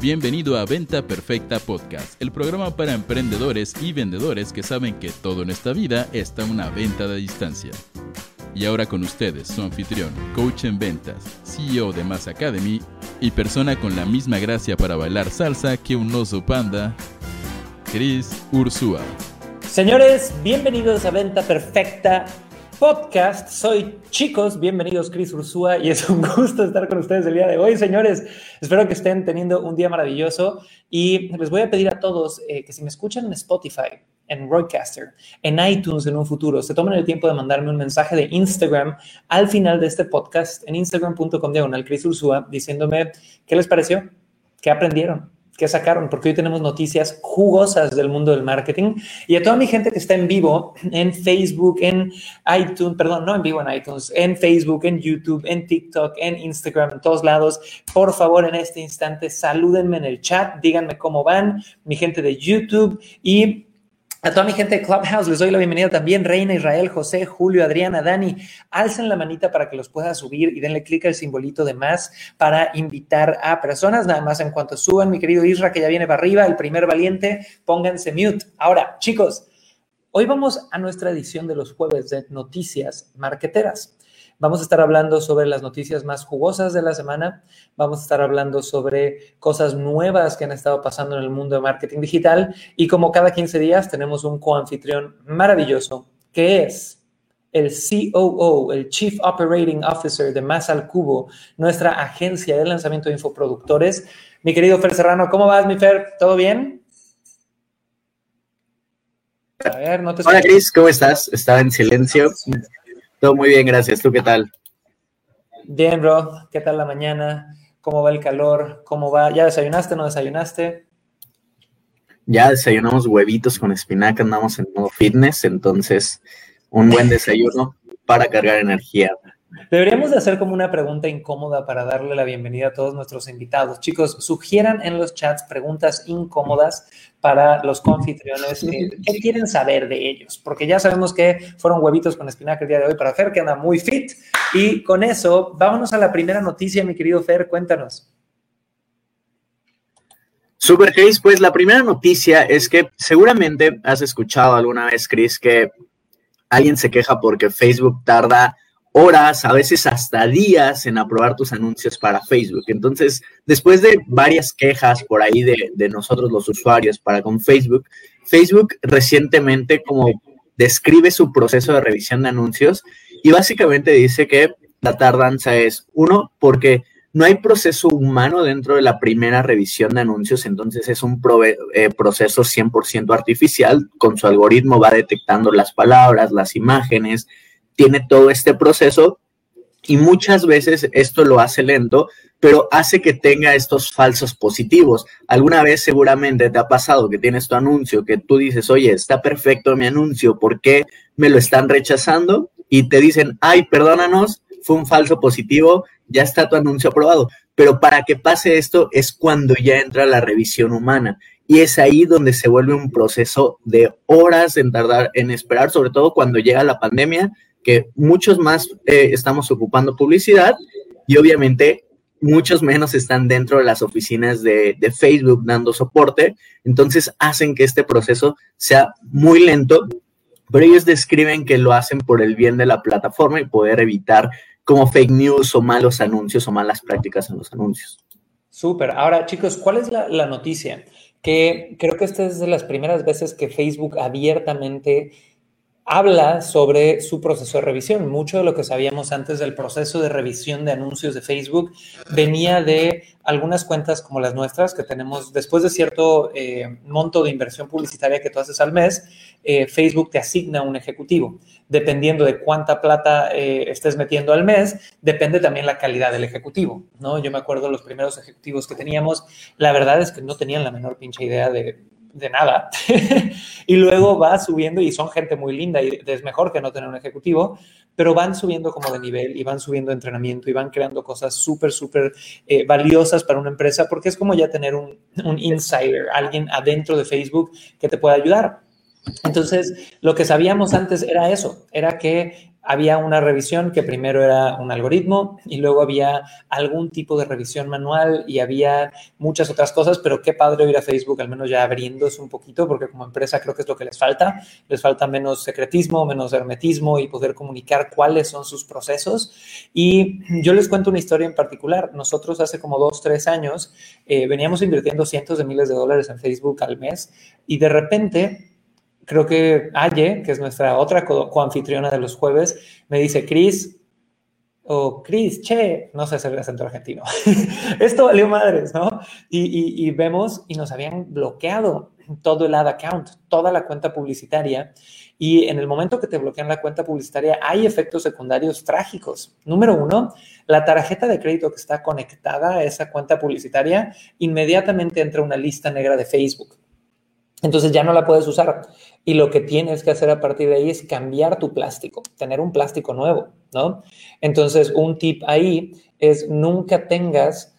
Bienvenido a Venta Perfecta Podcast, el programa para emprendedores y vendedores que saben que todo en esta vida está una venta de distancia. Y ahora con ustedes, su anfitrión, coach en ventas, CEO de Mass Academy y persona con la misma gracia para bailar salsa que un oso panda, Chris Ursúa. Señores, bienvenidos a Venta Perfecta Podcast. Soy chicos, bienvenidos Chris Ursúa y es un gusto estar con ustedes el día de hoy, señores. Espero que estén teniendo un día maravilloso y les voy a pedir a todos eh, que si me escuchan en Spotify, en Roadcaster, en iTunes en un futuro, se tomen el tiempo de mandarme un mensaje de Instagram al final de este podcast en instagram.com diagonal Chris Ursúa diciéndome qué les pareció, qué aprendieron que sacaron, porque hoy tenemos noticias jugosas del mundo del marketing. Y a toda mi gente que está en vivo, en Facebook, en iTunes, perdón, no en vivo en iTunes, en Facebook, en YouTube, en TikTok, en Instagram, en todos lados, por favor, en este instante, salúdenme en el chat, díganme cómo van, mi gente de YouTube y a toda mi gente de Clubhouse les doy la bienvenida también. Reina, Israel, José, Julio, Adriana, Dani. Alcen la manita para que los pueda subir y denle clic al simbolito de más para invitar a personas. Nada más en cuanto suban, mi querido Isra, que ya viene para arriba, el primer valiente, pónganse mute. Ahora, chicos, hoy vamos a nuestra edición de los jueves de noticias marqueteras. Vamos a estar hablando sobre las noticias más jugosas de la semana. Vamos a estar hablando sobre cosas nuevas que han estado pasando en el mundo de marketing digital. Y como cada 15 días tenemos un coanfitrión maravilloso que es el COO, el Chief Operating Officer de Más al Cubo, nuestra agencia de lanzamiento de infoproductores. Mi querido Fer Serrano, ¿cómo vas, mi Fer? ¿Todo bien? A ver, no te Hola, Cris, ¿cómo estás? Estaba en silencio. Todo muy bien, gracias. ¿Tú qué tal? Bien, bro. ¿Qué tal la mañana? ¿Cómo va el calor? ¿Cómo va? ¿Ya desayunaste o no desayunaste? Ya desayunamos huevitos con espinaca, andamos en modo fitness, entonces un buen desayuno para cargar energía. Deberíamos de hacer como una pregunta incómoda para darle la bienvenida a todos nuestros invitados. Chicos, sugieran en los chats preguntas incómodas para los confitriones. ¿Qué quieren saber de ellos? Porque ya sabemos que fueron huevitos con espinaca el día de hoy para Fer, que anda muy fit. Y con eso, vámonos a la primera noticia, mi querido Fer, cuéntanos. Super, Chris. Pues la primera noticia es que seguramente has escuchado alguna vez, Chris, que alguien se queja porque Facebook tarda horas, a veces hasta días en aprobar tus anuncios para Facebook. Entonces, después de varias quejas por ahí de, nosotros los usuarios para con Facebook, Facebook recientemente como describe su proceso de revisión de anuncios y básicamente dice que la tardanza es, uno, porque no hay proceso humano dentro de la primera revisión de anuncios, entonces es un eh, proceso 100% artificial, con su algoritmo va detectando las palabras, las imágenes, tiene todo este proceso y muchas veces esto lo hace lento, pero hace que tenga estos falsos positivos. Alguna vez seguramente te ha pasado que tienes tu anuncio, que tú dices, oye, está perfecto mi anuncio, ¿por qué me lo están rechazando? Y te dicen, ay, perdónanos, fue un falso positivo, ya está tu anuncio aprobado. Pero para que pase esto es cuando ya entra la revisión humana. Y es ahí donde se vuelve un proceso de horas en tardar en esperar, sobre todo cuando llega la pandemia, que muchos más eh, estamos ocupando publicidad y obviamente muchos menos están dentro de las oficinas de, Facebook dando soporte, entonces hacen que este proceso sea muy lento, pero ellos describen que lo hacen por el bien de la plataforma y poder evitar como fake news o malos anuncios o malas prácticas en los anuncios. Súper. Ahora, chicos, ¿cuál es la, la noticia? Que creo que esta es de las primeras veces que Facebook abiertamente habla sobre su proceso de revisión. Mucho de lo que sabíamos antes del proceso de revisión de anuncios de Facebook venía de algunas cuentas como las nuestras, que tenemos después de cierto eh, monto de inversión publicitaria que tú haces al mes, eh, Facebook te asigna un ejecutivo. Dependiendo de cuánta plata eh, estés metiendo al mes, depende también la calidad del ejecutivo, ¿no? Yo me acuerdo los primeros ejecutivos que teníamos, la verdad es que no tenían la menor pinche idea de de nada. y luego va subiendo y son gente muy linda y es mejor que no tener un ejecutivo, pero van subiendo como de nivel y van subiendo entrenamiento y van creando cosas súper, súper eh, valiosas para una empresa porque es como ya tener un, un insider, alguien adentro de Facebook que te pueda ayudar. Entonces, lo que sabíamos antes era eso, era que había una revisión que primero era un algoritmo y luego había algún tipo de revisión manual y había muchas otras cosas, pero qué padre ir a Facebook, al menos ya abriéndose un poquito, porque como empresa creo que es lo que les falta. Les falta menos secretismo, menos hermetismo y poder comunicar cuáles son sus procesos. Y yo les cuento una historia en particular. Nosotros hace como dos, tres años eh, veníamos invirtiendo cientos de miles de dólares en Facebook al mes y de repente creo que Aye, que es nuestra otra coanfitriona de los jueves, me dice, Cris, o Cris, che, no sé hacer el acento argentino. Esto valió madres, ¿no? Y, vemos y nos habían bloqueado todo el ad account, toda la cuenta publicitaria. Y en el momento que te bloquean la cuenta publicitaria, hay efectos secundarios trágicos. Número uno, la tarjeta de crédito que está conectada a esa cuenta publicitaria inmediatamente entra una lista negra de Facebook. Entonces ya no la puedes usar. Y lo que tienes que hacer a partir de ahí es cambiar tu plástico, tener un plástico nuevo, ¿no? Entonces, un tip ahí es nunca tengas,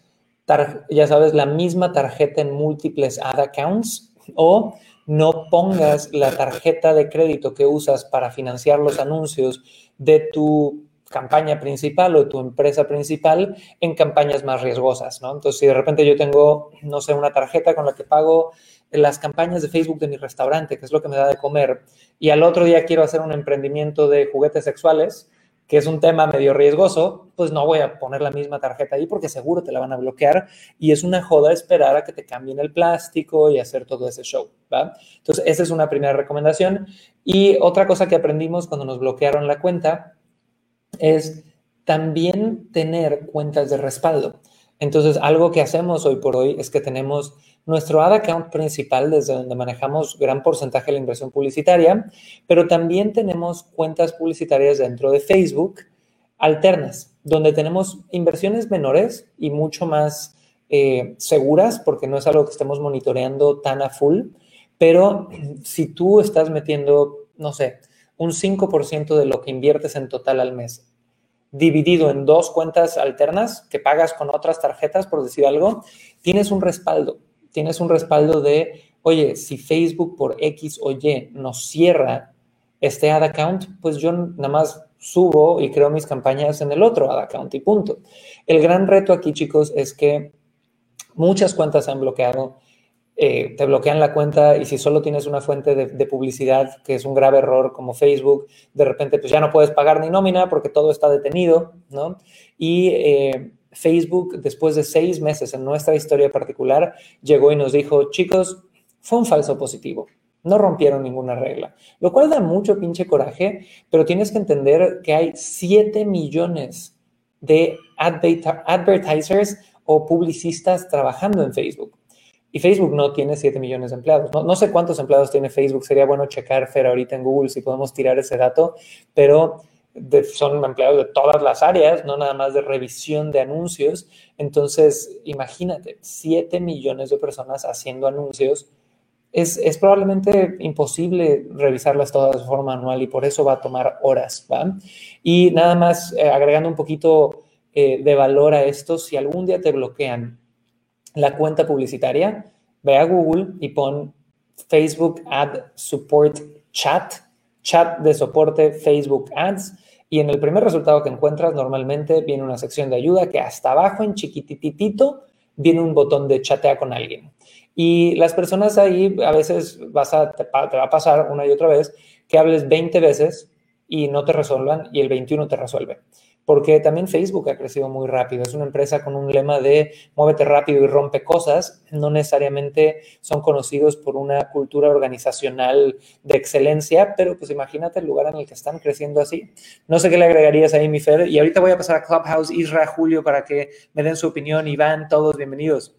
ya sabes, la misma tarjeta en múltiples ad accounts o no pongas la tarjeta de crédito que usas para financiar los anuncios de tu campaña principal o tu empresa principal en campañas más riesgosas, ¿no? Entonces, si de repente yo tengo, no sé, una tarjeta con la que pago las campañas de Facebook de mi restaurante, que es lo que me da de comer, y al otro día quiero hacer un emprendimiento de juguetes sexuales, que es un tema medio riesgoso, pues no voy a poner la misma tarjeta ahí porque seguro te la van a bloquear y es una joda esperar a que te cambien el plástico y hacer todo ese show, ¿va? Entonces, esa es una primera recomendación. Y otra cosa que aprendimos cuando nos bloquearon la cuenta es también tener cuentas de respaldo. Entonces, algo que hacemos hoy por hoy es que tenemos nuestro ad account principal desde donde manejamos gran porcentaje de la inversión publicitaria, pero también tenemos cuentas publicitarias dentro de Facebook alternas, donde tenemos inversiones menores y mucho más eh, seguras, porque no es algo que estemos monitoreando tan a full, pero si tú estás metiendo, no sé, un 5% de lo que inviertes en total al mes dividido en dos cuentas alternas que pagas con otras tarjetas, por decir algo, tienes un respaldo tienes un respaldo de, oye, si Facebook por X o Y nos cierra este ad account, pues yo nada más subo y creo mis campañas en el otro ad account y punto. El gran reto aquí, chicos, es que muchas cuentas se han bloqueado. Eh, te bloquean la cuenta y si solo tienes una fuente de, publicidad, que es un grave error como Facebook, de repente pues ya no puedes pagar ni nómina porque todo está detenido, ¿no? Y eh, Facebook, después de seis meses en nuestra historia particular, llegó y nos dijo, chicos, fue un falso positivo. No rompieron ninguna regla, lo cual da mucho pinche coraje, pero tienes que entender que hay 7 millones de advertisers o publicistas trabajando en Facebook. Y Facebook no tiene 7 millones de empleados. No, no, sé cuántos empleados tiene Facebook. Sería bueno checar, Fer, ahorita en Google si podemos tirar ese dato, pero son empleados de todas las áreas, no nada más de revisión de anuncios. Entonces, imagínate, 7 millones de personas haciendo anuncios. Es, es, probablemente imposible revisarlas todas de forma manual y por eso va a tomar horas. ¿va? Y nada más eh, agregando un poquito eh, de valor a esto, si algún día te bloquean la cuenta publicitaria, ve a Google y pon Facebook Ad Support Chat, chat de soporte Facebook Ads y en el primer resultado que encuentras, normalmente viene una sección de ayuda que hasta abajo, en chiquititito, viene un botón de chatea con alguien. Y las personas ahí, a veces vas a, te, va a pasar una y otra vez que hables 20 veces y no te resuelvan y el 21 te resuelve porque también Facebook ha crecido muy rápido. Es una empresa con un lema de muévete rápido y rompe cosas. No necesariamente son conocidos por una cultura organizacional de excelencia, pero pues imagínate el lugar en el que están creciendo así. No sé qué le agregarías ahí, mi Fer. Y ahorita voy a pasar a Clubhouse, Isra, Julio, para que me den su opinión. Iván, todos bienvenidos.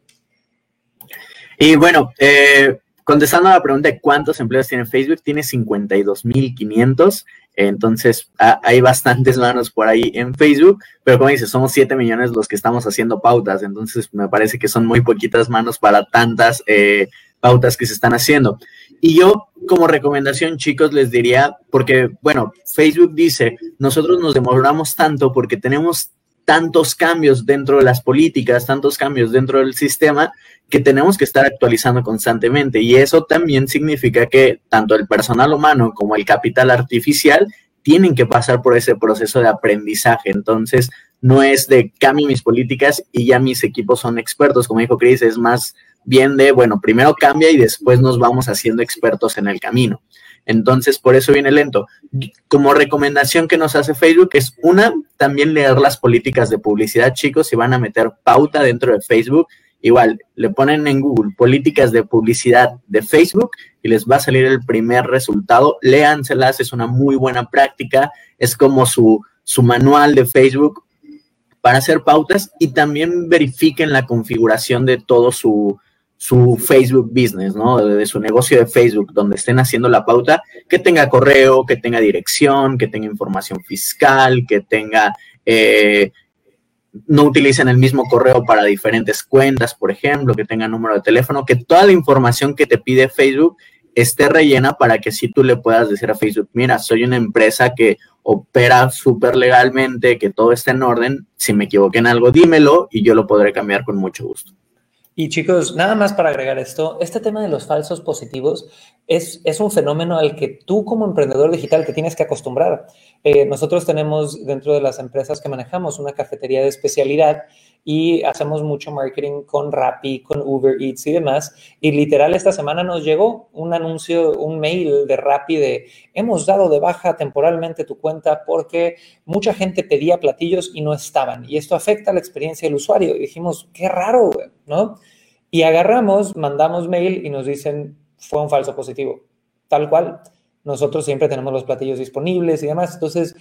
Y bueno, eh, contestando a la pregunta de cuántos empleos tiene Facebook, tiene 52.500 entonces, hay bastantes manos por ahí en Facebook, pero como dices, somos 7 millones los que estamos haciendo pautas, entonces me parece que son muy poquitas manos para tantas eh, pautas que se están haciendo. Y yo, como recomendación, chicos, les diría, porque, bueno, Facebook dice, nosotros nos demoramos tanto porque tenemos tantos cambios dentro de las políticas, tantos cambios dentro del sistema, que tenemos que estar actualizando constantemente. Y eso también significa que tanto el personal humano como el capital artificial tienen que pasar por ese proceso de aprendizaje. Entonces, no es de cambio mis políticas y ya mis equipos son expertos, como dijo Chris, es más bien de, bueno, primero cambia y después nos vamos haciendo expertos en el camino. Entonces, por eso viene lento. Como recomendación que nos hace Facebook es una, también leer las políticas de publicidad, chicos, si van a meter pauta dentro de Facebook, igual le ponen en Google políticas de publicidad de Facebook y les va a salir el primer resultado. Léanselas, es una muy buena práctica, es como su, su manual de Facebook para hacer pautas y también verifiquen la configuración de todo su, su Facebook business, ¿no? De, su negocio de Facebook, donde estén haciendo la pauta, que tenga correo, que tenga dirección, que tenga información fiscal, que tenga, eh, no utilicen el mismo correo para diferentes cuentas, por ejemplo, que tenga número de teléfono, que toda la información que te pide Facebook esté rellena para que si tú le puedas decir a Facebook, mira, soy una empresa que opera súper legalmente, que todo está en orden, si me equivoqué en algo, dímelo y yo lo podré cambiar con mucho gusto. Y chicos, nada más para agregar esto, este tema de los falsos positivos es, es un fenómeno al que tú como emprendedor digital te tienes que acostumbrar. Eh, nosotros tenemos dentro de las empresas que manejamos una cafetería de especialidad y hacemos mucho marketing con Rappi, con Uber Eats y demás. Y literal esta semana nos llegó un anuncio, un mail de Rappi de hemos dado de baja temporalmente tu cuenta porque mucha gente pedía platillos y no estaban. Y esto afecta la experiencia del usuario. Y dijimos, qué raro, ¿no? Y agarramos, mandamos mail y nos dicen, fue un falso positivo. Tal cual. Nosotros siempre tenemos los platillos disponibles y demás. Entonces,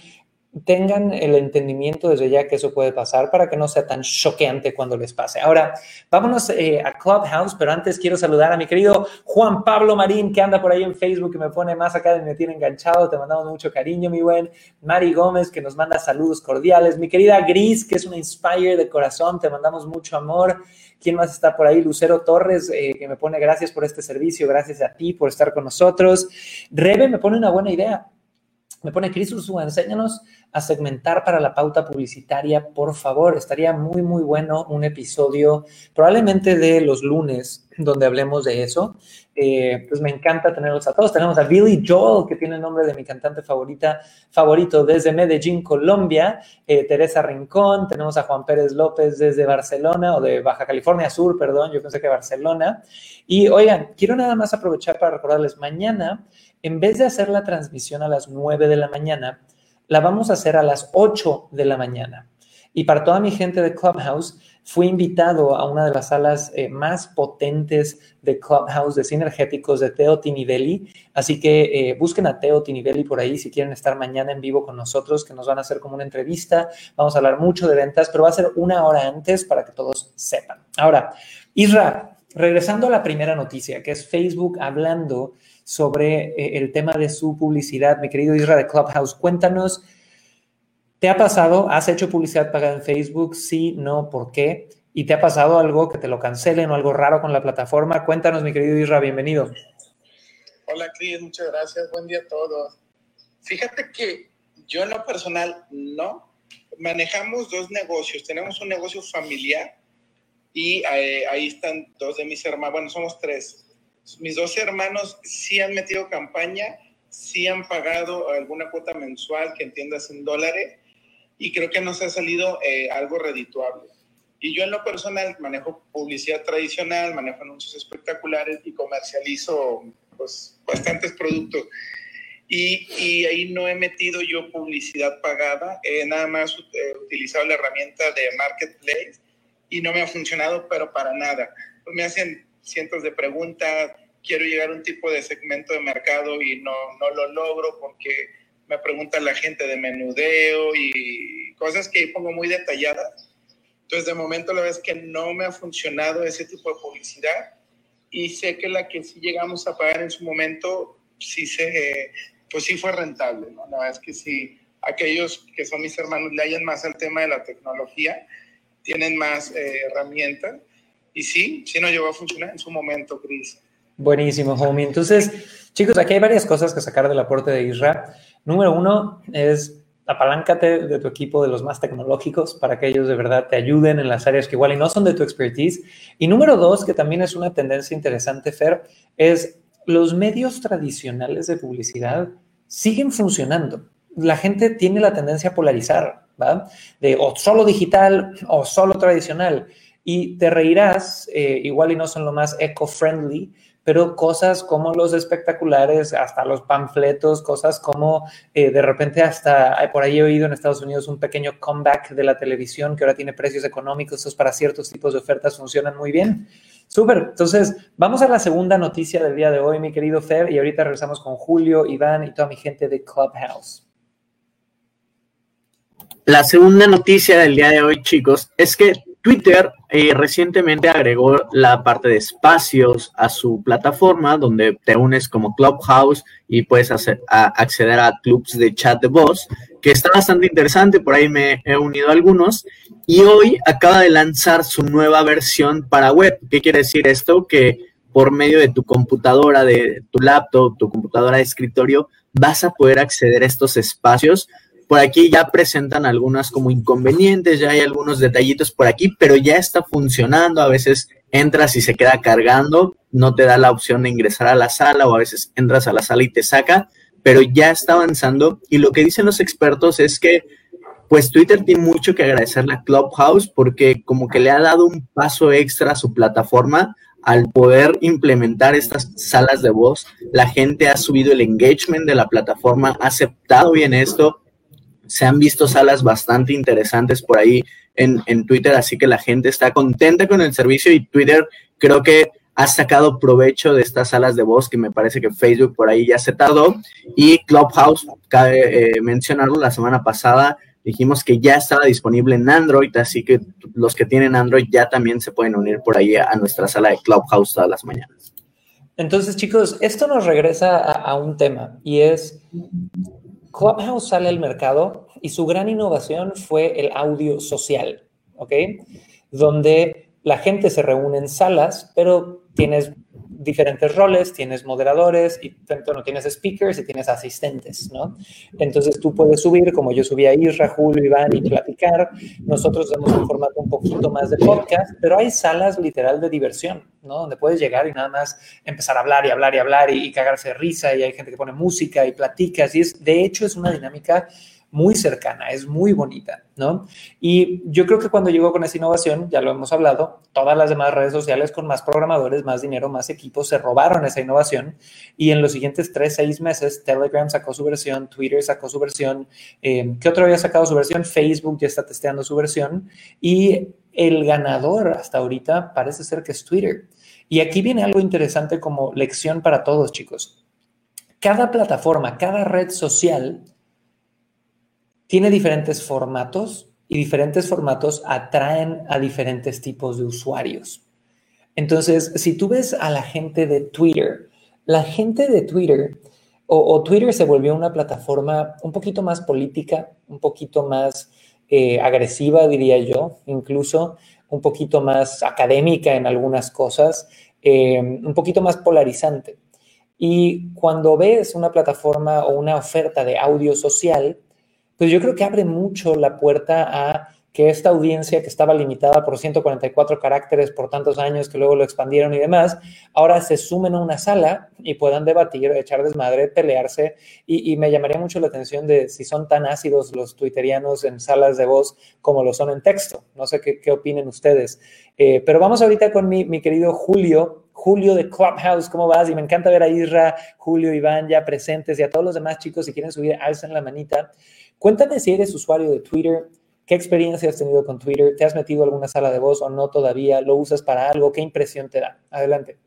tengan el entendimiento desde ya que eso puede pasar para que no sea tan choqueante cuando les pase. Ahora, vámonos eh, a Clubhouse, pero antes quiero saludar a mi querido Juan Pablo Marín, que anda por ahí en Facebook, que me pone más acá y me tiene enganchado. Te mandamos mucho cariño, mi buen. Mari Gómez, que nos manda saludos cordiales. Mi querida Gris, que es una inspire de corazón, te mandamos mucho amor. ¿Quién más está por ahí? Lucero Torres, eh, que me pone gracias por este servicio, gracias a ti por estar con nosotros. Rebe me pone una buena idea. Me pone Cris Ursúa, enséñanos a segmentar para la pauta publicitaria, por favor. Estaría muy, muy bueno un episodio, probablemente de los lunes, donde hablemos de eso. Eh, pues me encanta tenerlos a todos. Tenemos a Billy Joel, que tiene el nombre de mi cantante favorita, favorito desde Medellín, Colombia. Eh, Teresa Rincón. Tenemos a Juan Pérez López desde Barcelona, o de Baja California Sur, perdón, yo pensé que Barcelona. Y oigan, quiero nada más aprovechar para recordarles, mañana, en vez de hacer la transmisión a las 9 de la mañana, la vamos a hacer a las 8 de la mañana. Y para toda mi gente de Clubhouse, fui invitado a una de las salas eh, más potentes de Clubhouse de sinergéticos de Teo Tinivelli. Así que eh, busquen a Teo Tinivelli por ahí si quieren estar mañana en vivo con nosotros, que nos van a hacer como una entrevista. Vamos a hablar mucho de ventas, pero va a ser una hora antes para que todos sepan. Ahora, Isra, regresando a la primera noticia, que es Facebook hablando sobre eh, el tema de su publicidad. Mi querido Isra de Clubhouse, cuéntanos, ¿te ha pasado? ¿Has hecho publicidad pagada en Facebook? Sí, no, ¿por qué? ¿Y te ha pasado algo que te lo cancelen o algo raro con la plataforma? Cuéntanos, mi querido Isra, bienvenido. Hola, Cris, muchas gracias. Buen día a todos. Fíjate que yo en lo personal no. Manejamos dos negocios. Tenemos un negocio familiar y eh, ahí están dos de mis hermanos. Bueno, somos tres mis dos hermanos sí han metido campaña, sí han pagado alguna cuota mensual que entiendas en dólares y creo que nos ha salido eh, algo redituable. Y yo en lo personal manejo publicidad tradicional, manejo anuncios espectaculares y comercializo pues, bastantes productos. Y, y, ahí no he metido yo publicidad pagada, he nada más he utilizado la herramienta de Marketplace y no me ha funcionado, pero para nada. Pues me hacen cientos de preguntas, quiero llegar a un tipo de segmento de mercado y no, no lo logro porque me pregunta la gente de menudeo y cosas que pongo muy detalladas. Entonces, de momento, la verdad es que no me ha funcionado ese tipo de publicidad y sé que la que sí llegamos a pagar en su momento, sí se, pues sí fue rentable, ¿no? La verdad es que sí, aquellos que son mis hermanos le hayan más al tema de la tecnología, tienen más eh, herramientas y sí, sí nos llegó a funcionar en su momento, Cris. Buenísimo, homie. Entonces, chicos, aquí hay varias cosas que sacar del aporte de Isra. Número uno es apaláncate de tu equipo de los más tecnológicos para que ellos de verdad te ayuden en las áreas que igual y no son de tu expertise. Y número dos, que también es una tendencia interesante, Fer, es los medios tradicionales de publicidad siguen funcionando. la gente tiene la tendencia a polarizar, De o solo digital o solo tradicional. Y te reirás, eh, igual y no son lo más eco-friendly, pero cosas como los espectaculares, hasta los panfletos, cosas como eh, de repente hasta, por ahí he oído en Estados Unidos un pequeño comeback de la televisión que ahora tiene precios económicos, esos para ciertos tipos de ofertas funcionan muy bien. Súper, entonces vamos a la segunda noticia del día de hoy, mi querido Fer, y ahorita regresamos con Julio, Iván y toda mi gente de Clubhouse. La segunda noticia del día de hoy, chicos, es que Twitter eh, recientemente agregó la parte de espacios a su plataforma donde te unes como Clubhouse y puedes acceder a clubs de chat de voz, que está bastante interesante, por ahí me he unido a algunos. Y hoy acaba de lanzar su nueva versión para web. ¿Qué quiere decir esto? Que por medio de tu computadora, de tu laptop, tu computadora de escritorio, vas a poder acceder a estos espacios por aquí ya presentan algunas como inconvenientes, ya hay algunos detallitos por aquí, pero ya está funcionando. A veces entras y se queda cargando, no te da la opción de ingresar a la sala o a veces entras a la sala y te saca, pero ya está avanzando. Y lo que dicen los expertos es que pues Twitter tiene mucho que agradecerle a Clubhouse porque como que le ha dado un paso extra a su plataforma al poder implementar estas salas de voz. La gente ha subido el engagement de la plataforma, ha aceptado bien esto se han visto salas bastante interesantes por ahí en, Twitter, así que la gente está contenta con el servicio y Twitter creo que ha sacado provecho de estas salas de voz que me parece que Facebook por ahí ya se tardó y Clubhouse, cabe eh, mencionarlo, la semana pasada dijimos que ya estaba disponible en Android, así que los que tienen Android ya también se pueden unir por ahí a, nuestra sala de Clubhouse todas las mañanas. Entonces, chicos, esto nos regresa a un tema y es Clubhouse sale al mercado y su gran innovación fue el audio social, ¿ok? Donde la gente se reúne en salas, pero tienes diferentes roles, tienes moderadores, y no tienes speakers y tienes asistentes, ¿no? Entonces tú puedes subir, como yo subí a Isra, Julio, Iván y platicar. Nosotros damos un formato un poquito más de podcast, pero hay salas literal de diversión, ¿no? Donde puedes llegar y nada más empezar a hablar y hablar y hablar y, y cagarse de risa y hay gente que pone música y platicas y es, de hecho, es una dinámica muy cercana, es muy bonita, ¿no? Y yo creo que cuando llegó con esa innovación, ya lo hemos hablado, todas las demás redes sociales con más programadores, más dinero, más equipos, se robaron esa innovación y en los siguientes tres, seis meses, Telegram sacó su versión, Twitter sacó su versión, eh, ¿qué otro había sacado su versión? Facebook ya está testeando su versión y el ganador hasta ahorita parece ser que es Twitter. Y aquí viene algo interesante como lección para todos, chicos. Cada plataforma, cada red social tiene diferentes formatos y diferentes formatos atraen a diferentes tipos de usuarios. Entonces, si tú ves a la gente de Twitter, la gente de Twitter o, Twitter se volvió una plataforma un poquito más política, un poquito más eh, agresiva, diría yo, incluso un poquito más académica en algunas cosas, eh, un poquito más polarizante. Y cuando ves una plataforma o una oferta de audio social, pues yo creo que abre mucho la puerta a que esta audiencia que estaba limitada por 144 caracteres por tantos años, que luego lo expandieron y demás, ahora se sumen a una sala y puedan debatir, echar desmadre, pelearse. Y, me llamaría mucho la atención de si son tan ácidos los twitterianos en salas de voz como lo son en texto. No sé qué, qué opinen ustedes. Eh, pero vamos ahorita con mi, querido Julio, Julio de Clubhouse, ¿cómo vas? Y me encanta ver a Isra, Julio, Iván ya presentes y a todos los demás chicos, si quieren subir, alcen la manita. Cuéntame si eres usuario de Twitter, qué experiencia has tenido con Twitter, te has metido a alguna sala de voz o no todavía, lo usas para algo, qué impresión te da. Adelante.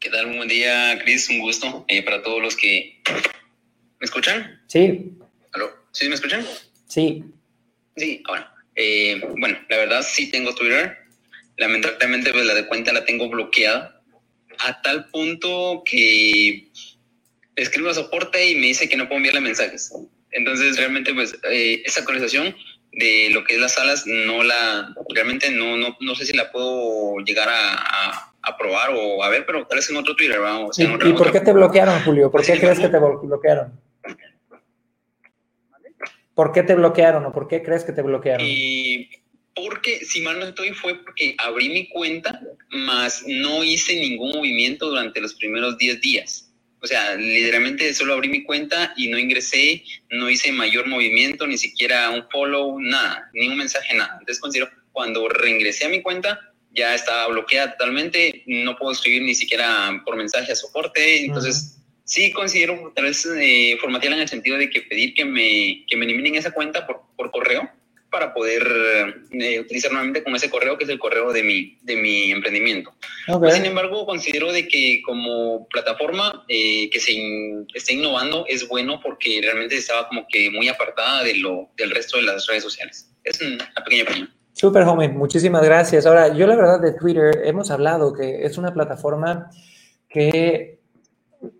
¿Qué tal? Buen día, Chris, un gusto eh, para todos los que... ¿Me escuchan? Sí. ¿Aló? ¿Sí me escuchan? Sí. Sí, bueno. Eh, bueno, la verdad sí tengo Twitter. Lamentablemente pues, la de cuenta la tengo bloqueada a tal punto que escribo a soporte y me dice que no puedo enviarle mensajes. Entonces, realmente, pues, eh, esa actualización de lo que es las salas, no la, realmente no, no, no sé si la puedo llegar a, a, probar o a ver, pero tal vez en otro Twitter, vamos. ¿Y, ¿y por qué te bloquearon, Julio? ¿Por qué crees que te bloquearon? ¿Por qué te bloquearon o por qué crees que te bloquearon? Y porque, si mal no estoy, fue porque abrí mi cuenta, más no hice ningún movimiento durante los primeros 10 días. O sea, literalmente solo abrí mi cuenta y no ingresé, no hice mayor movimiento, ni siquiera un follow, nada, ni un mensaje, nada. Entonces considero, cuando reingresé a mi cuenta, ya estaba bloqueada totalmente, no puedo escribir ni siquiera por mensaje a soporte, entonces sí considero tal vez eh, formatearla en el sentido de que pedir que me, que me eliminen esa cuenta por, por correo para poder eh, utilizar nuevamente con ese correo que es el correo de mi, de mi emprendimiento. sin embargo, considero de que como plataforma eh, que se esté innovando es bueno porque realmente estaba como que muy apartada de lo, del resto de las redes sociales. Es una pequeña opinión. Súper, homie. Muchísimas gracias. Ahora, yo la verdad de Twitter hemos hablado que es una plataforma que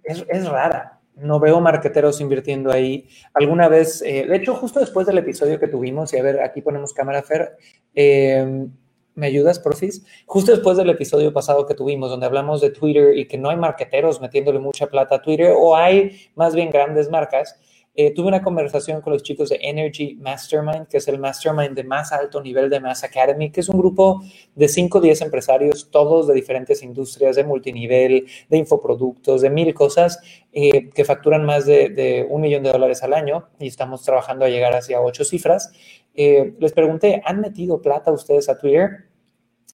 es, es rara no veo marqueteros invirtiendo ahí. Alguna vez, eh, de hecho, justo después del episodio que tuvimos, y a ver, aquí ponemos cámara, Fer, eh, ¿me ayudas, profis? Justo después del episodio pasado que tuvimos, donde hablamos de Twitter y que no hay marqueteros metiéndole mucha plata a Twitter, o hay más bien grandes marcas, eh, tuve una conversación con los chicos de Energy Mastermind, que es el mastermind de más alto nivel de Mass Academy, que es un grupo de 5 o 10 empresarios, todos de diferentes industrias, de multinivel, de infoproductos, de mil cosas, eh, que facturan más de, un millón de dólares al año y estamos trabajando a llegar hacia ocho cifras. Eh, les pregunté, ¿han metido plata ustedes a Twitter?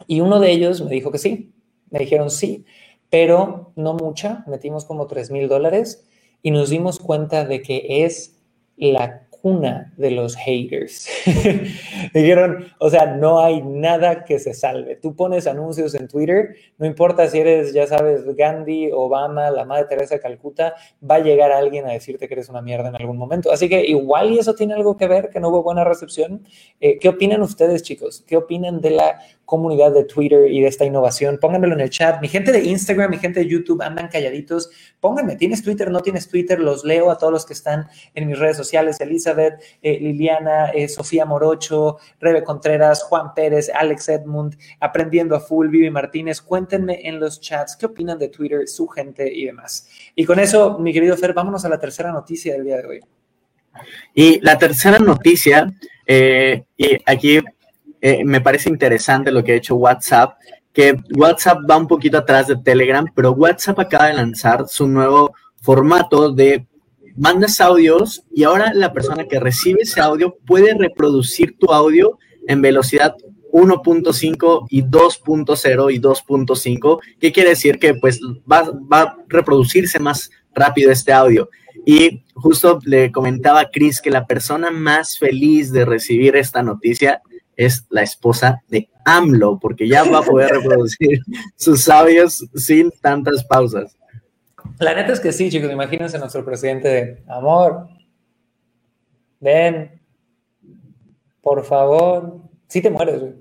Y uno de ellos me dijo que sí. Me dijeron sí, pero no mucha. Metimos como 3 mil dólares y nos dimos cuenta de que es la cuna de los haters. Dijeron, o sea, no hay nada que se salve. Tú pones anuncios en Twitter, no importa si eres, ya sabes, Gandhi, Obama, la Madre Teresa de Calcuta, va a llegar alguien a decirte que eres una mierda en algún momento. Así que igual y eso tiene algo que ver, que no hubo buena recepción. Eh, ¿Qué opinan ustedes, chicos? ¿Qué opinan de la comunidad de Twitter y de esta innovación? Pónganmelo en el chat. Mi gente de Instagram, mi gente de YouTube andan calladitos. Pónganme, ¿tienes Twitter? ¿No tienes Twitter? Los leo a todos los que están en mis redes sociales. Elizabeth, eh, Liliana, eh, Sofía Morocho, Rebe Contreras, Juan Pérez, Alex Edmund, Aprendiendo a Full, Vivi Martínez. Cuéntenme en los chats qué opinan de Twitter, su gente y demás. Y con eso, mi querido Fer, vámonos a la tercera noticia del día de hoy. Y la tercera noticia, eh, y aquí eh, me parece interesante lo que ha hecho WhatsApp, que WhatsApp va un poquito atrás de Telegram, pero WhatsApp acaba de lanzar su nuevo formato de mandas audios y ahora la persona que recibe ese audio puede reproducir tu audio en velocidad 1.5 y 2.0 y 2.5, ¿qué quiere decir? Que pues va, va, a reproducirse más rápido este audio. Y justo le comentaba a Chris que la persona más feliz de recibir esta noticia es la esposa de AMLO, porque ya va a poder reproducir sus sabios sin tantas pausas. La neta es que sí, chicos, imagínense nuestro presidente de amor, ven, por favor, sí te mueres, güey.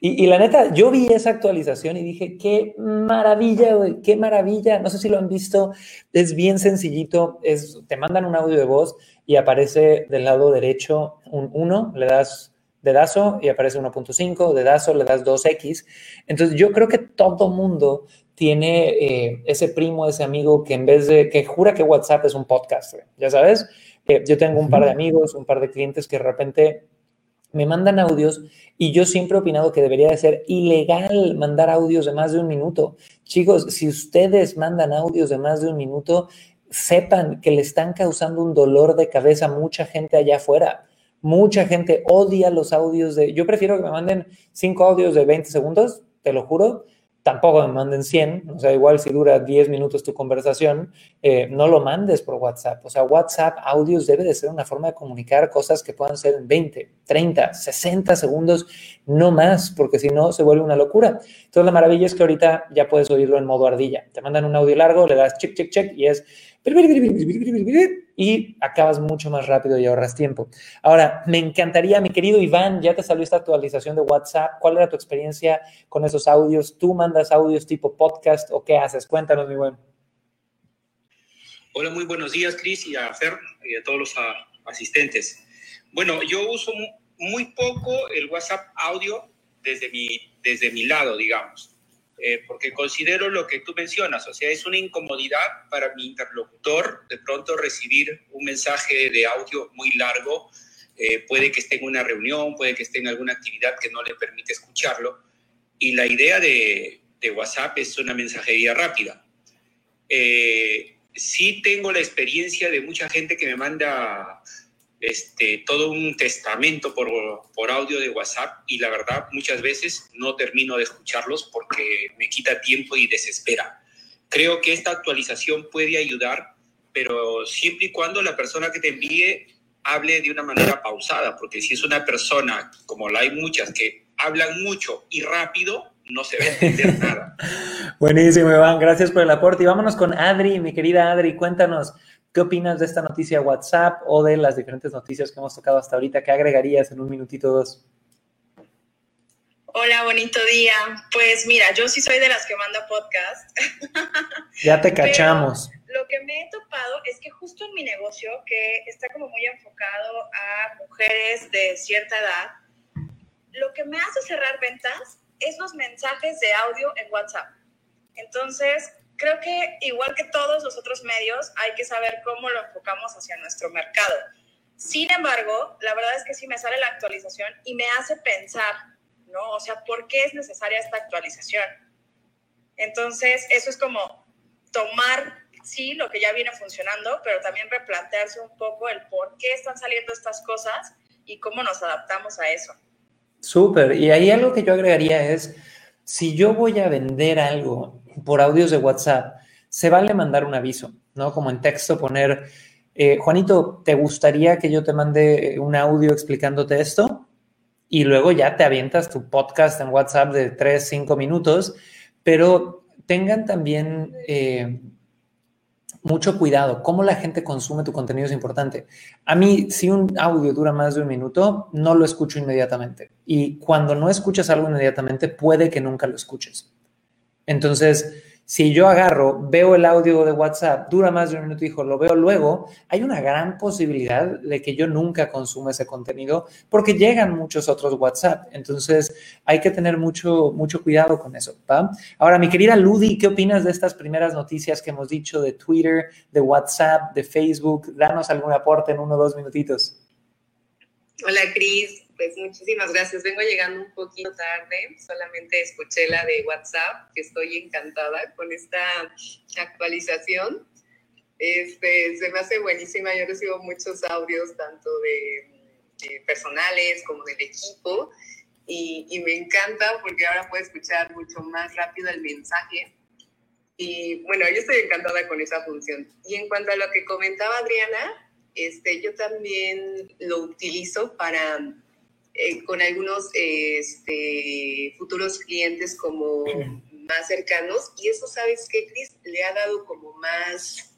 Y, y, la neta, yo vi esa actualización y dije, qué maravilla, güey, qué maravilla. No sé si lo han visto, es bien sencillito, es, te mandan un audio de voz y aparece del lado derecho un 1, le das dedazo y aparece 1.5, dedazo le das 2x. Entonces yo creo que todo mundo tiene eh, ese primo, ese amigo que en vez de, que jura que WhatsApp es un podcast, ya sabes. Eh, yo tengo un par de amigos, un par de clientes que de repente me mandan audios y yo siempre he opinado que debería de ser ilegal mandar audios de más de un minuto. Chicos, si ustedes mandan audios de más de un minuto, sepan que le están causando un dolor de cabeza a mucha gente allá afuera. Mucha gente odia los audios de... Yo prefiero que me manden cinco audios de 20 segundos, te lo juro. Tampoco me manden 100, o sea, igual si dura 10 minutos tu conversación, eh, no lo mandes por WhatsApp. O sea, WhatsApp audios debe de ser una forma de comunicar cosas que puedan ser en 20, 30, 60 segundos, no más, porque si no se vuelve una locura. Entonces la maravilla es que ahorita ya puedes oírlo en modo ardilla. Te mandan un audio largo, le das check, check, check y es y acabas mucho más rápido y ahorras tiempo. Ahora, me encantaría, mi querido Iván, ya te salió esta actualización de WhatsApp. ¿Cuál era tu experiencia con esos audios? ¿Tú mandas audios tipo podcast o qué haces? Cuéntanos, mi buen. Hola, muy buenos días, Cris, y a Fer y a todos los asistentes. Bueno, yo uso muy poco el WhatsApp audio desde mi, desde mi lado, digamos. Eh, porque considero lo que tú mencionas, o sea, es una incomodidad para mi interlocutor de pronto recibir un mensaje de audio muy largo, eh, puede que esté en una reunión, puede que esté en alguna actividad que no le permite escucharlo, y la idea de, de WhatsApp es una mensajería rápida. Eh, sí tengo la experiencia de mucha gente que me manda este, todo un testamento por, por audio de WhatsApp y la verdad muchas veces no termino de escucharlos porque me quita tiempo y desespera. Creo que esta actualización puede ayudar, pero siempre y cuando la persona que te envíe hable de una manera pausada, porque si es una persona, como la hay muchas, que hablan mucho y rápido, no se va a entender nada. Buenísimo, Iván. Gracias por el aporte. Y vámonos con Adri, mi querida Adri. Cuéntanos, ¿qué opinas de esta noticia WhatsApp o de las diferentes noticias que hemos tocado hasta ahorita? ¿Qué agregarías en un minutito o dos? Hola, bonito día. Pues mira, yo sí soy de las que manda podcast. Ya te cachamos. lo que me he topado es que justo en mi negocio, que está como muy enfocado a mujeres de cierta edad, lo que me hace cerrar ventas es los mensajes de audio en WhatsApp. Entonces, creo que igual que todos los otros medios, hay que saber cómo lo enfocamos hacia nuestro mercado. Sin embargo, la verdad es que sí me sale la actualización y me hace pensar, ¿no? O sea, ¿por qué es necesaria esta actualización? Entonces, eso es como tomar, sí, lo que ya viene funcionando, pero también replantearse un poco el por qué están saliendo estas cosas y cómo nos adaptamos a eso. Súper. Y ahí algo que yo agregaría es, si yo voy a vender algo por audios de WhatsApp, se vale mandar un aviso, ¿no? Como en texto poner, eh, Juanito, ¿te gustaría que yo te mande un audio explicándote esto? Y luego ya te avientas tu podcast en WhatsApp de 3, 5 minutos, pero tengan también... Eh, mucho cuidado. Cómo la gente consume tu contenido es importante. A mí, si un audio dura más de un minuto, no lo escucho inmediatamente. Y cuando no escuchas algo inmediatamente, puede que nunca lo escuches. Entonces, si yo agarro, veo el audio de WhatsApp, dura más de un minuto dijo, lo veo luego, hay una gran posibilidad de que yo nunca consuma ese contenido porque llegan muchos otros WhatsApp. Entonces, hay que tener mucho, mucho cuidado con eso. Ahora, mi querida Ludi, ¿qué opinas de estas primeras noticias que hemos dicho de Twitter, de WhatsApp, de Facebook? Danos algún aporte en uno o dos minutitos. Hola, Cris pues muchísimas gracias. Vengo llegando un poquito tarde, solamente escuché la de WhatsApp, que estoy encantada con esta actualización. Este, se me hace buenísima, yo recibo muchos audios, tanto de, personales como del equipo, y, y, me encanta porque ahora puedo escuchar mucho más rápido el mensaje. Y bueno, yo estoy encantada con esa función. Y en cuanto a lo que comentaba Adriana, este, yo también lo utilizo para eh, con algunos este, futuros clientes como más cercanos y eso, ¿sabes qué, Cris? Le ha dado como más,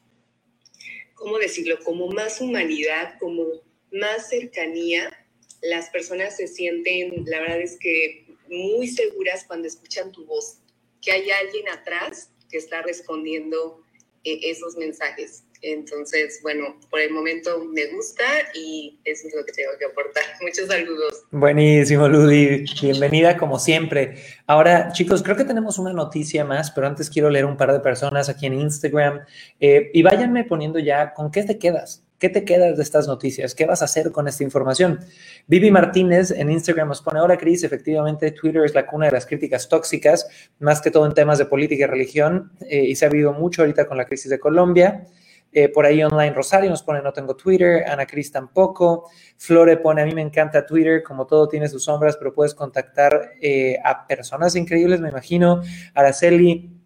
¿cómo decirlo? Como más humanidad, como más cercanía. Las personas se sienten, la verdad es que muy seguras cuando escuchan tu voz, que hay alguien atrás que está respondiendo eh, esos mensajes. Entonces, bueno, por el momento me gusta y eso es lo que tengo que aportar. Muchos saludos. Buenísimo, Ludi. Bienvenida como siempre. Ahora, chicos, creo que tenemos una noticia más, pero antes quiero leer un par de personas aquí en Instagram eh, y váyanme poniendo ya con qué te quedas. ¿Qué te quedas de estas noticias? ¿Qué vas a hacer con esta información? Vivi Martínez en Instagram nos pone, ahora Cris, efectivamente Twitter es la cuna de las críticas tóxicas, más que todo en temas de política y religión, eh, y se ha habido mucho ahorita con la crisis de Colombia. Eh, por ahí online Rosario nos pone no tengo Twitter, Ana Cris tampoco, Flore pone a mí me encanta Twitter, como todo tiene sus sombras, pero puedes contactar eh, a personas increíbles, me imagino. Araceli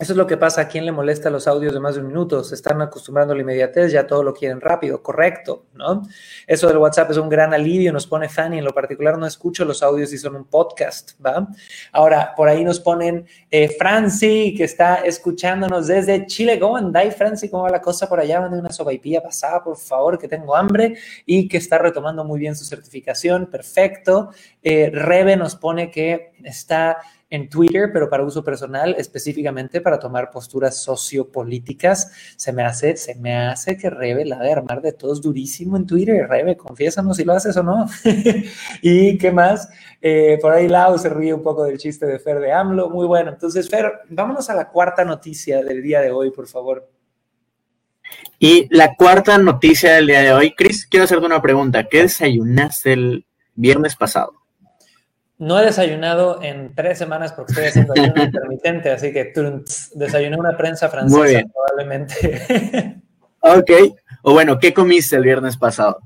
eso es lo que pasa. ¿A quién le molesta los audios de más de un minuto? Se están acostumbrando a la inmediatez, ya todo lo quieren rápido, correcto, ¿no? Eso del WhatsApp es un gran alivio, nos pone Fanny. En lo particular, no escucho los audios si son un podcast, ¿va? Ahora, por ahí nos ponen eh, Franci, que está escuchándonos desde Chile. ¿Cómo andáis, Franci? ¿Cómo va la cosa por allá? Mande una sobaipilla pasada, por favor, que tengo hambre y que está retomando muy bien su certificación. Perfecto. Eh, Rebe nos pone que está en Twitter, pero para uso personal, específicamente para tomar posturas sociopolíticas. Se me hace, se me hace que Rebe la de armar de todos durísimo en Twitter. Rebe, confiésanos si lo haces o no. y qué más, eh, por ahí Lau se ríe un poco del chiste de Fer de AMLO. Muy bueno. Entonces, Fer, vámonos a la cuarta noticia del día de hoy, por favor. Y la cuarta noticia del día de hoy, Chris, quiero hacerte una pregunta. ¿Qué desayunaste el viernes pasado? No he desayunado en tres semanas porque estoy haciendo ayuno intermitente, así que desayuné una prensa francesa probablemente. ok. O bueno, ¿qué comiste el viernes pasado?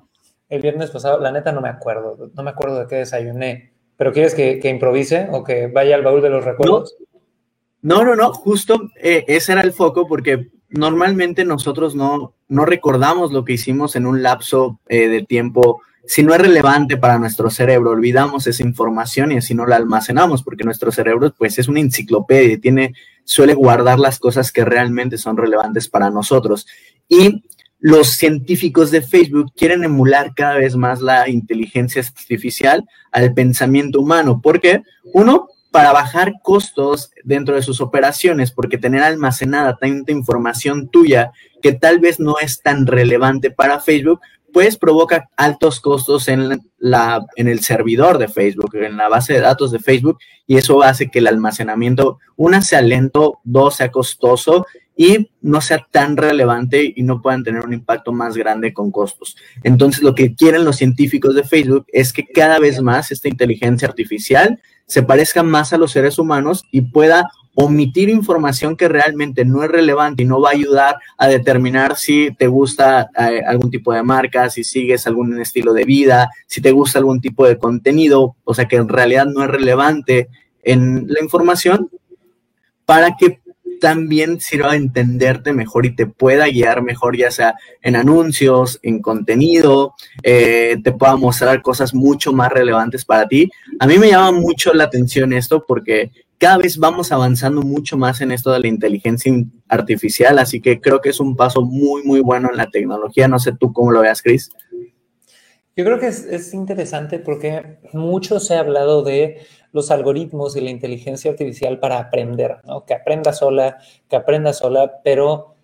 El viernes pasado, la neta no me acuerdo, no me acuerdo de qué desayuné. ¿Pero quieres que, improvise o que vaya al baúl de los recuerdos? No, no, no, justo eh, ese era el foco porque normalmente nosotros no, no recordamos lo que hicimos en un lapso eh, de tiempo si no es relevante para nuestro cerebro, olvidamos esa información y así no la almacenamos, porque nuestro cerebro pues es una enciclopedia tiene, suele guardar las cosas que realmente son relevantes para nosotros. Y los científicos de Facebook quieren emular cada vez más la inteligencia artificial al pensamiento humano, porque uno, para bajar costos dentro de sus operaciones, porque tener almacenada tanta información tuya que tal vez no es tan relevante para Facebook, pues provoca altos costos en, la, en el servidor de Facebook, en la base de datos de Facebook, y eso hace que el almacenamiento, una, sea lento, dos, sea costoso y no sea tan relevante y no puedan tener un impacto más grande con costos. Entonces, lo que quieren los científicos de Facebook es que cada vez más esta inteligencia artificial se parezca más a los seres humanos y pueda omitir información que realmente no es relevante y no va a ayudar a determinar si te gusta eh, algún tipo de marca, si sigues algún estilo de vida, si te gusta algún tipo de contenido, o sea que en realidad no es relevante en la información, para que también sirva a entenderte mejor y te pueda guiar mejor, ya sea en anuncios, en contenido, eh, te pueda mostrar cosas mucho más relevantes para ti. A mí me llama mucho la atención esto porque cada vez vamos avanzando mucho más en esto de la inteligencia artificial, así que creo que es un paso muy, muy bueno en la tecnología. No sé tú cómo lo veas, Chris. Yo creo que es, interesante porque mucho se ha hablado de los algoritmos y la inteligencia artificial para aprender, ¿no? Que aprenda sola, que aprenda sola, pero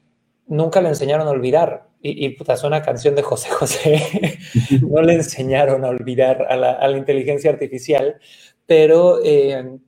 nunca le enseñaron a olvidar. Y, y puta, suena canción de José José. no le enseñaron a olvidar a la, inteligencia artificial, pero eh,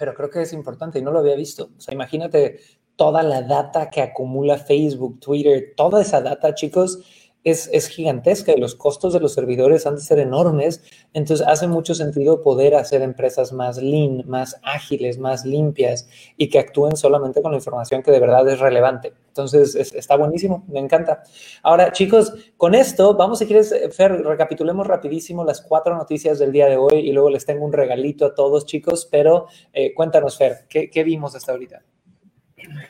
pero creo que es importante y no lo había visto. O sea, imagínate toda la data que acumula Facebook, Twitter, toda esa data, chicos, es, gigantesca y los costos de los servidores han de ser enormes. Entonces hace mucho sentido poder hacer empresas más lean, más ágiles, más limpias y que actúen solamente con la información que de verdad es relevante. Entonces está buenísimo, me encanta. Ahora, chicos, con esto vamos, si quieres, Fer, recapitulemos rapidísimo las cuatro noticias del día de hoy y luego les tengo un regalito a todos, chicos, pero eh, cuéntanos, Fer, ¿qué, ¿qué vimos hasta ahorita?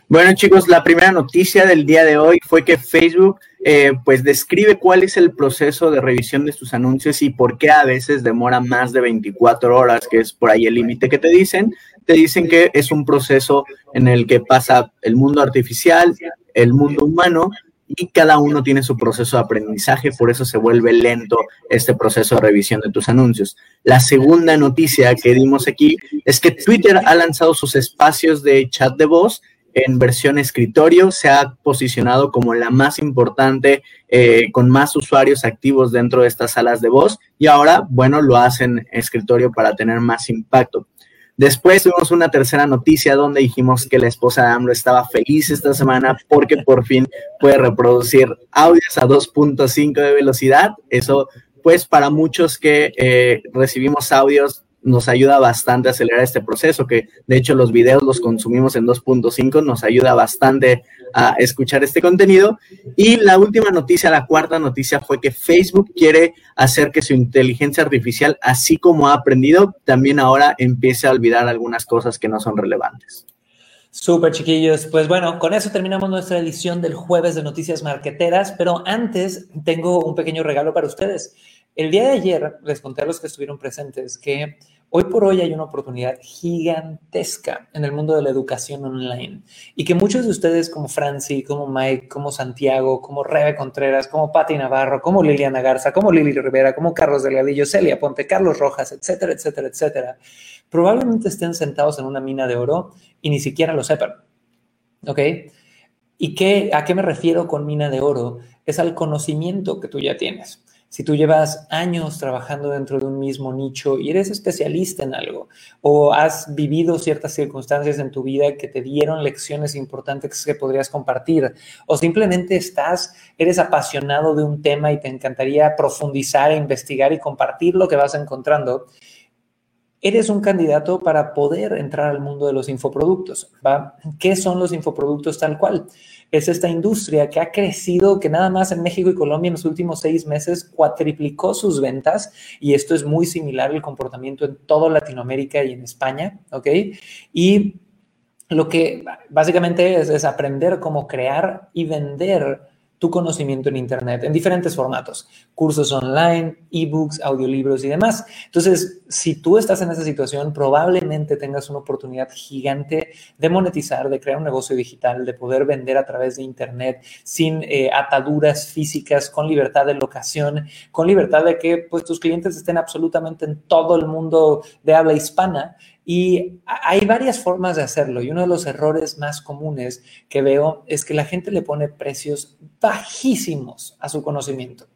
Bueno, chicos, la primera noticia del día de hoy fue que Facebook eh, pues describe cuál es el proceso de revisión de sus anuncios y por qué a veces demora más de 24 horas, que es por ahí el límite que te dicen. Te dicen que es un proceso en el que pasa el mundo artificial, el mundo humano y cada uno tiene su proceso de aprendizaje, por eso se vuelve lento este proceso de revisión de tus anuncios. La segunda noticia que dimos aquí es que Twitter ha lanzado sus espacios de chat de voz en versión escritorio, se ha posicionado como la más importante, eh, con más usuarios activos dentro de estas salas de voz y ahora, bueno, lo hacen escritorio para tener más impacto. Después tuvimos una tercera noticia donde dijimos que la esposa de AMLO estaba feliz esta semana porque por fin puede reproducir audios a 2.5 de velocidad. Eso, pues, para muchos que eh, recibimos audios nos ayuda bastante a acelerar este proceso, que de hecho los videos los consumimos en 2.5, nos ayuda bastante a escuchar este contenido. Y la última noticia, la cuarta noticia fue que Facebook quiere hacer que su inteligencia artificial, así como ha aprendido, también ahora empiece a olvidar algunas cosas que no son relevantes. Súper chiquillos, pues bueno, con eso terminamos nuestra edición del jueves de Noticias Marqueteras, pero antes tengo un pequeño regalo para ustedes. El día de ayer les conté a los que estuvieron presentes que hoy por hoy hay una oportunidad gigantesca en el mundo de la educación online y que muchos de ustedes como Franci, como Mike, como Santiago, como Rebe Contreras, como Patti Navarro, como Liliana Garza, como Lili Rivera, como Carlos Delgadillo, Celia Ponte, Carlos Rojas, etcétera, etcétera, etcétera, probablemente estén sentados en una mina de oro y ni siquiera lo sepan. ¿Ok? ¿Y qué, a qué me refiero con mina de oro? Es al conocimiento que tú ya tienes si tú llevas años trabajando dentro de un mismo nicho y eres especialista en algo o has vivido ciertas circunstancias en tu vida que te dieron lecciones importantes que podrías compartir o simplemente estás, eres apasionado de un tema y te encantaría profundizar, e investigar y compartir lo que vas encontrando, eres un candidato para poder entrar al mundo de los infoproductos. ¿Qué son los infoproductos tal cual? Es esta industria que ha crecido, que nada más en México y Colombia en los últimos seis meses cuatriplicó sus ventas y esto es muy similar al comportamiento en toda Latinoamérica y en España, ¿ok? Y lo que básicamente es aprender cómo crear y vender tu conocimiento en Internet en diferentes formatos, cursos online, ebooks, audiolibros y demás. Entonces, si tú estás en esa situación, probablemente tengas una oportunidad gigante de monetizar, de crear un negocio digital, de poder vender a través de Internet sin eh, ataduras físicas, con libertad de locación, con libertad de que pues, tus clientes estén absolutamente en todo el mundo de habla hispana y hay varias formas de hacerlo y uno de los errores más comunes que veo es que la gente le pone precios bajísimos a su conocimiento,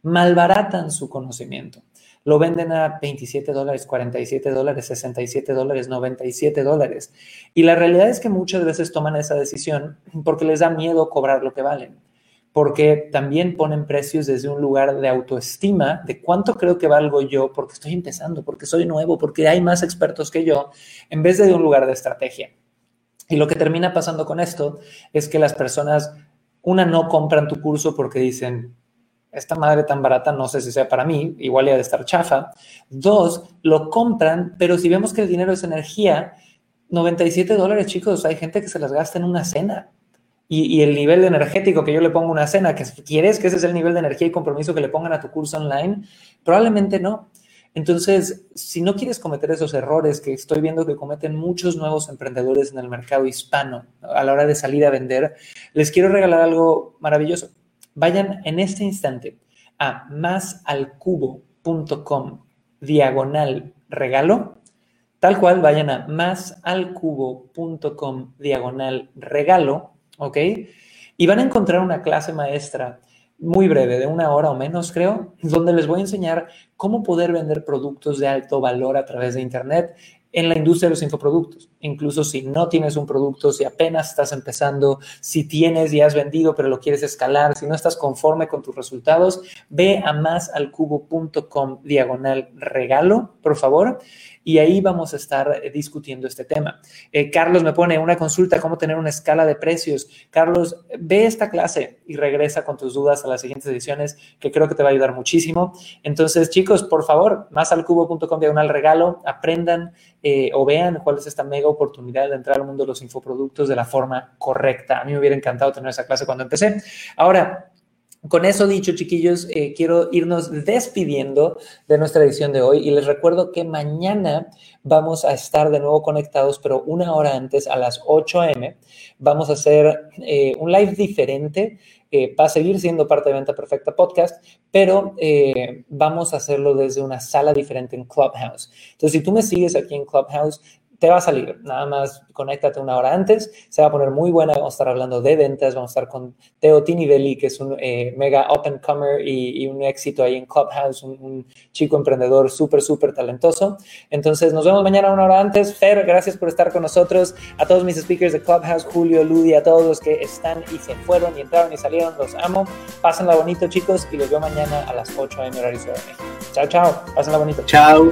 malbaratan su conocimiento. Lo venden a 27 dólares, 47 dólares, 67 dólares, 97 dólares. Y la realidad es que muchas veces toman esa decisión porque les da miedo cobrar lo que valen porque también ponen precios desde un lugar de autoestima, de cuánto creo que valgo yo, porque estoy empezando, porque soy nuevo, porque hay más expertos que yo, en vez de, de un lugar de estrategia. Y lo que termina pasando con esto es que las personas, una, no compran tu curso porque dicen, esta madre tan barata no sé si sea para mí, igual ya de estar chafa. Dos, lo compran, pero si vemos que el dinero es energía, 97 dólares, chicos, hay gente que se las gasta en una cena y, el nivel energético que yo le pongo a una cena, que quieres que ese es el nivel de energía y compromiso que le pongan a tu curso online, probablemente no. Entonces, si no quieres cometer esos errores que estoy viendo que cometen muchos nuevos emprendedores en el mercado hispano a la hora de salir a vender, les quiero regalar algo maravilloso. Vayan en este instante a másalcubo.com diagonal regalo. Tal cual, vayan a másalcubo.com diagonal regalo ¿ok? Y van a encontrar una clase maestra muy breve, de una hora o menos, creo, donde les voy a enseñar cómo poder vender productos de alto valor a través de Internet en la industria de los infoproductos. Incluso si no tienes un producto, si apenas estás empezando, si tienes y has vendido pero lo quieres escalar, si no estás conforme con tus resultados, ve a másalcubo.com diagonal regalo, por favor, y ahí vamos a estar eh, discutiendo este tema. Eh, Carlos me pone una consulta, cómo tener una escala de precios. Carlos, ve esta clase y regresa con tus dudas a las siguientes ediciones, que creo que te va a ayudar muchísimo. Entonces, chicos, por favor, más al cubo.com diagonal regalo, aprendan eh, o vean cuál es esta mega oportunidad de entrar al mundo de los infoproductos de la forma correcta. A mí me hubiera encantado tener esa clase cuando empecé. Ahora, con eso dicho, chiquillos, eh, quiero irnos despidiendo de nuestra edición de hoy y les recuerdo que mañana vamos a estar de nuevo conectados, pero una hora antes, a las 8 a.m., vamos a hacer eh, un live diferente. Eh, va a seguir siendo parte de Venta Perfecta Podcast, pero vamos a hacerlo desde una sala diferente en Clubhouse. Entonces, si tú me sigues aquí en Clubhouse, te va a salir. Nada más conéctate una hora antes. Se va a poner muy buena. Vamos a estar hablando de ventas. Vamos a estar con Teo Tinivelli, que es un eh, mega open comer y, un éxito ahí en Clubhouse, un, chico emprendedor súper, súper talentoso. Entonces, nos vemos mañana una hora antes. Fer, gracias por estar con nosotros. A todos mis speakers de Clubhouse, Julio, Ludi, a todos los que están y se fueron y entraron y salieron, los amo. Pásenla bonito, chicos, y los veo mañana a las 8 a.m. horario Ciudad de México. Chao, chao. Pásenla bonito. Chao.